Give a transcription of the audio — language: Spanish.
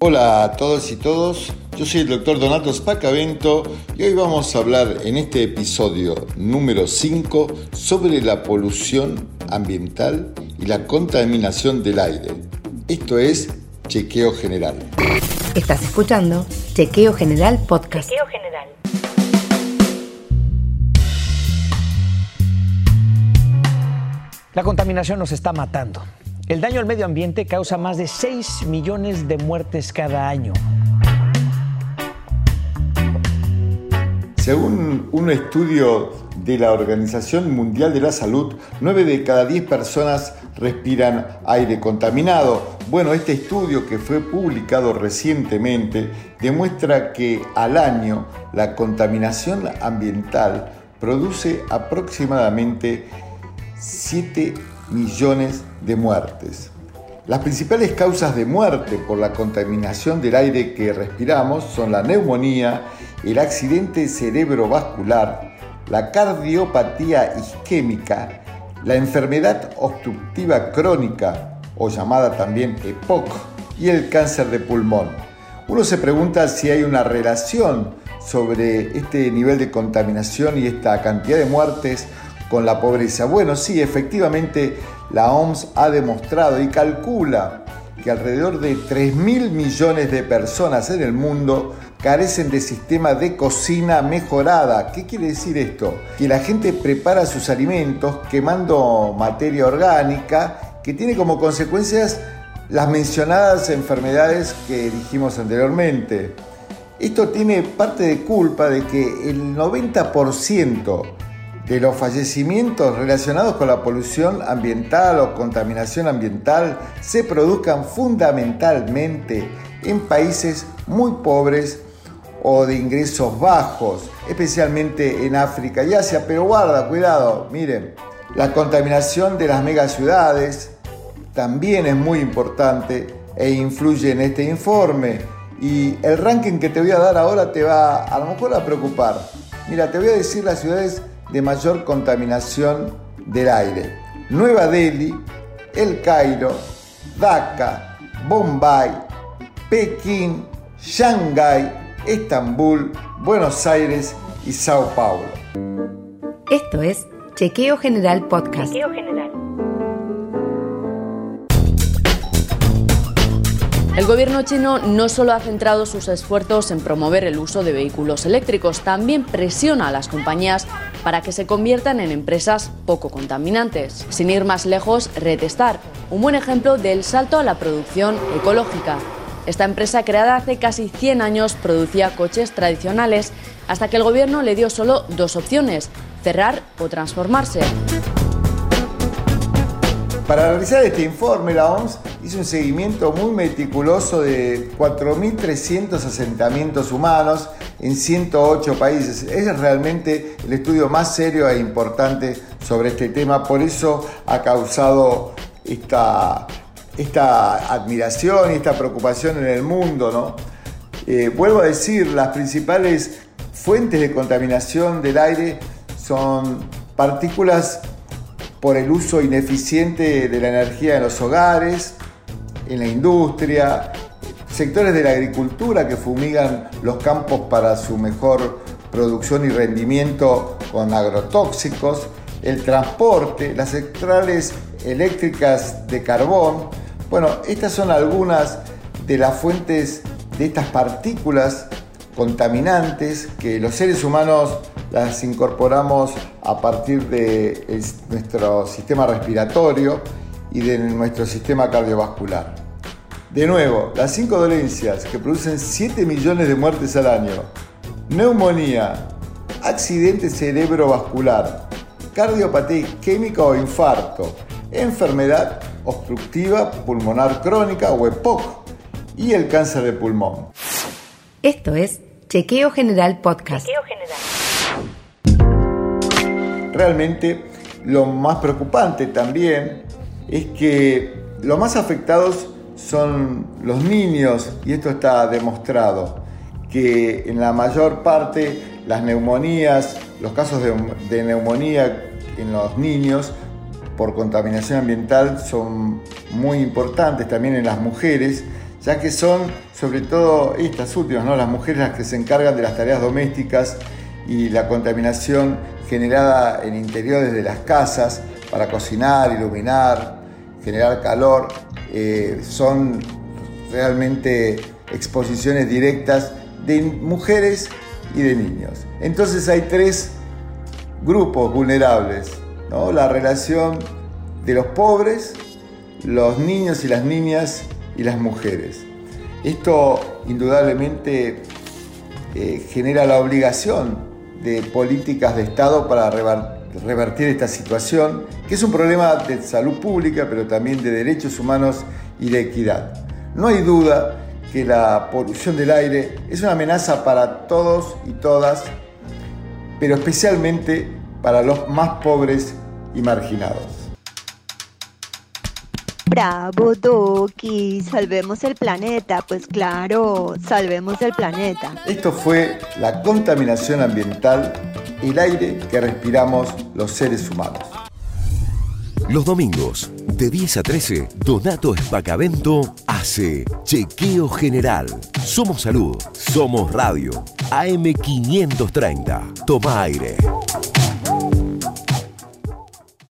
Hola a todos y todos, yo soy el doctor Donato Spacavento y hoy vamos a hablar en este episodio número 5 sobre la polución ambiental y la contaminación del aire. Esto es Chequeo General. Estás escuchando Chequeo General Podcast. Chequeo General. La contaminación nos está matando. El daño al medio ambiente causa más de 6 millones de muertes cada año. Según un estudio de la Organización Mundial de la Salud, 9 de cada 10 personas respiran aire contaminado. Bueno, este estudio que fue publicado recientemente demuestra que al año la contaminación ambiental produce aproximadamente 7 millones de muertes. Las principales causas de muerte por la contaminación del aire que respiramos son la neumonía, el accidente cerebrovascular, la cardiopatía isquémica, la enfermedad obstructiva crónica o llamada también EPOC y el cáncer de pulmón. Uno se pregunta si hay una relación sobre este nivel de contaminación y esta cantidad de muertes con la pobreza. Bueno, sí, efectivamente la OMS ha demostrado y calcula que alrededor de 3 mil millones de personas en el mundo carecen de sistema de cocina mejorada. ¿Qué quiere decir esto? Que la gente prepara sus alimentos quemando materia orgánica que tiene como consecuencias las mencionadas enfermedades que dijimos anteriormente. Esto tiene parte de culpa de que el 90% de los fallecimientos relacionados con la polución ambiental o contaminación ambiental se produzcan fundamentalmente en países muy pobres o de ingresos bajos, especialmente en África y Asia. Pero guarda, cuidado, miren, la contaminación de las megaciudades también es muy importante e influye en este informe. Y el ranking que te voy a dar ahora te va a lo mejor a preocupar. Mira, te voy a decir las ciudades de mayor contaminación del aire. Nueva Delhi, El Cairo, Dhaka, Bombay, Pekín, Shanghái, Estambul, Buenos Aires y Sao Paulo. Esto es Chequeo General Podcast. Chequeo General. El gobierno chino no solo ha centrado sus esfuerzos en promover el uso de vehículos eléctricos, también presiona a las compañías para que se conviertan en empresas poco contaminantes. Sin ir más lejos, Retestar, un buen ejemplo del salto a la producción ecológica. Esta empresa, creada hace casi 100 años, producía coches tradicionales hasta que el gobierno le dio solo dos opciones, cerrar o transformarse. Para realizar este informe, la hizo un seguimiento muy meticuloso de 4.300 asentamientos humanos en 108 países. Es realmente el estudio más serio e importante sobre este tema, por eso ha causado esta, esta admiración y esta preocupación en el mundo. ¿no? Eh, vuelvo a decir, las principales fuentes de contaminación del aire son partículas por el uso ineficiente de la energía en los hogares, en la industria, sectores de la agricultura que fumigan los campos para su mejor producción y rendimiento con agrotóxicos, el transporte, las centrales eléctricas de carbón. Bueno, estas son algunas de las fuentes de estas partículas contaminantes que los seres humanos las incorporamos a partir de nuestro sistema respiratorio y de nuestro sistema cardiovascular. De nuevo, las cinco dolencias que producen 7 millones de muertes al año. Neumonía, accidente cerebrovascular, cardiopatía isquémica o infarto, enfermedad obstructiva pulmonar crónica o EPOC y el cáncer de pulmón. Esto es Chequeo General Podcast. Chequeo General. Realmente lo más preocupante también es que los más afectados son los niños y esto está demostrado que en la mayor parte las neumonías, los casos de, neumonía en los niños por contaminación ambiental son muy importantes también en las mujeres, ya que son sobre todo estas últimas, ¿no? las mujeres las que se encargan de las tareas domésticas y la contaminación generada en interiores de las casas para cocinar, iluminar, generar calor, eh, son realmente exposiciones directas de mujeres y de niños. Entonces hay tres grupos vulnerables, ¿no? la relación de los pobres, los niños y las niñas y las mujeres. Esto indudablemente eh, genera la obligación de políticas de Estado para revertir esta situación, que es un problema de salud pública, pero también de derechos humanos y de equidad. No hay duda que la polución del aire es una amenaza para todos y todas, pero especialmente para los más pobres y marginados. Bravo, Doki, salvemos el planeta, pues claro, salvemos el planeta. Esto fue la contaminación ambiental, el aire que respiramos los seres humanos. Los domingos, de 10 a 13, Donato Espacavento hace Chequeo General. Somos Salud, somos Radio, AM530. Toma aire.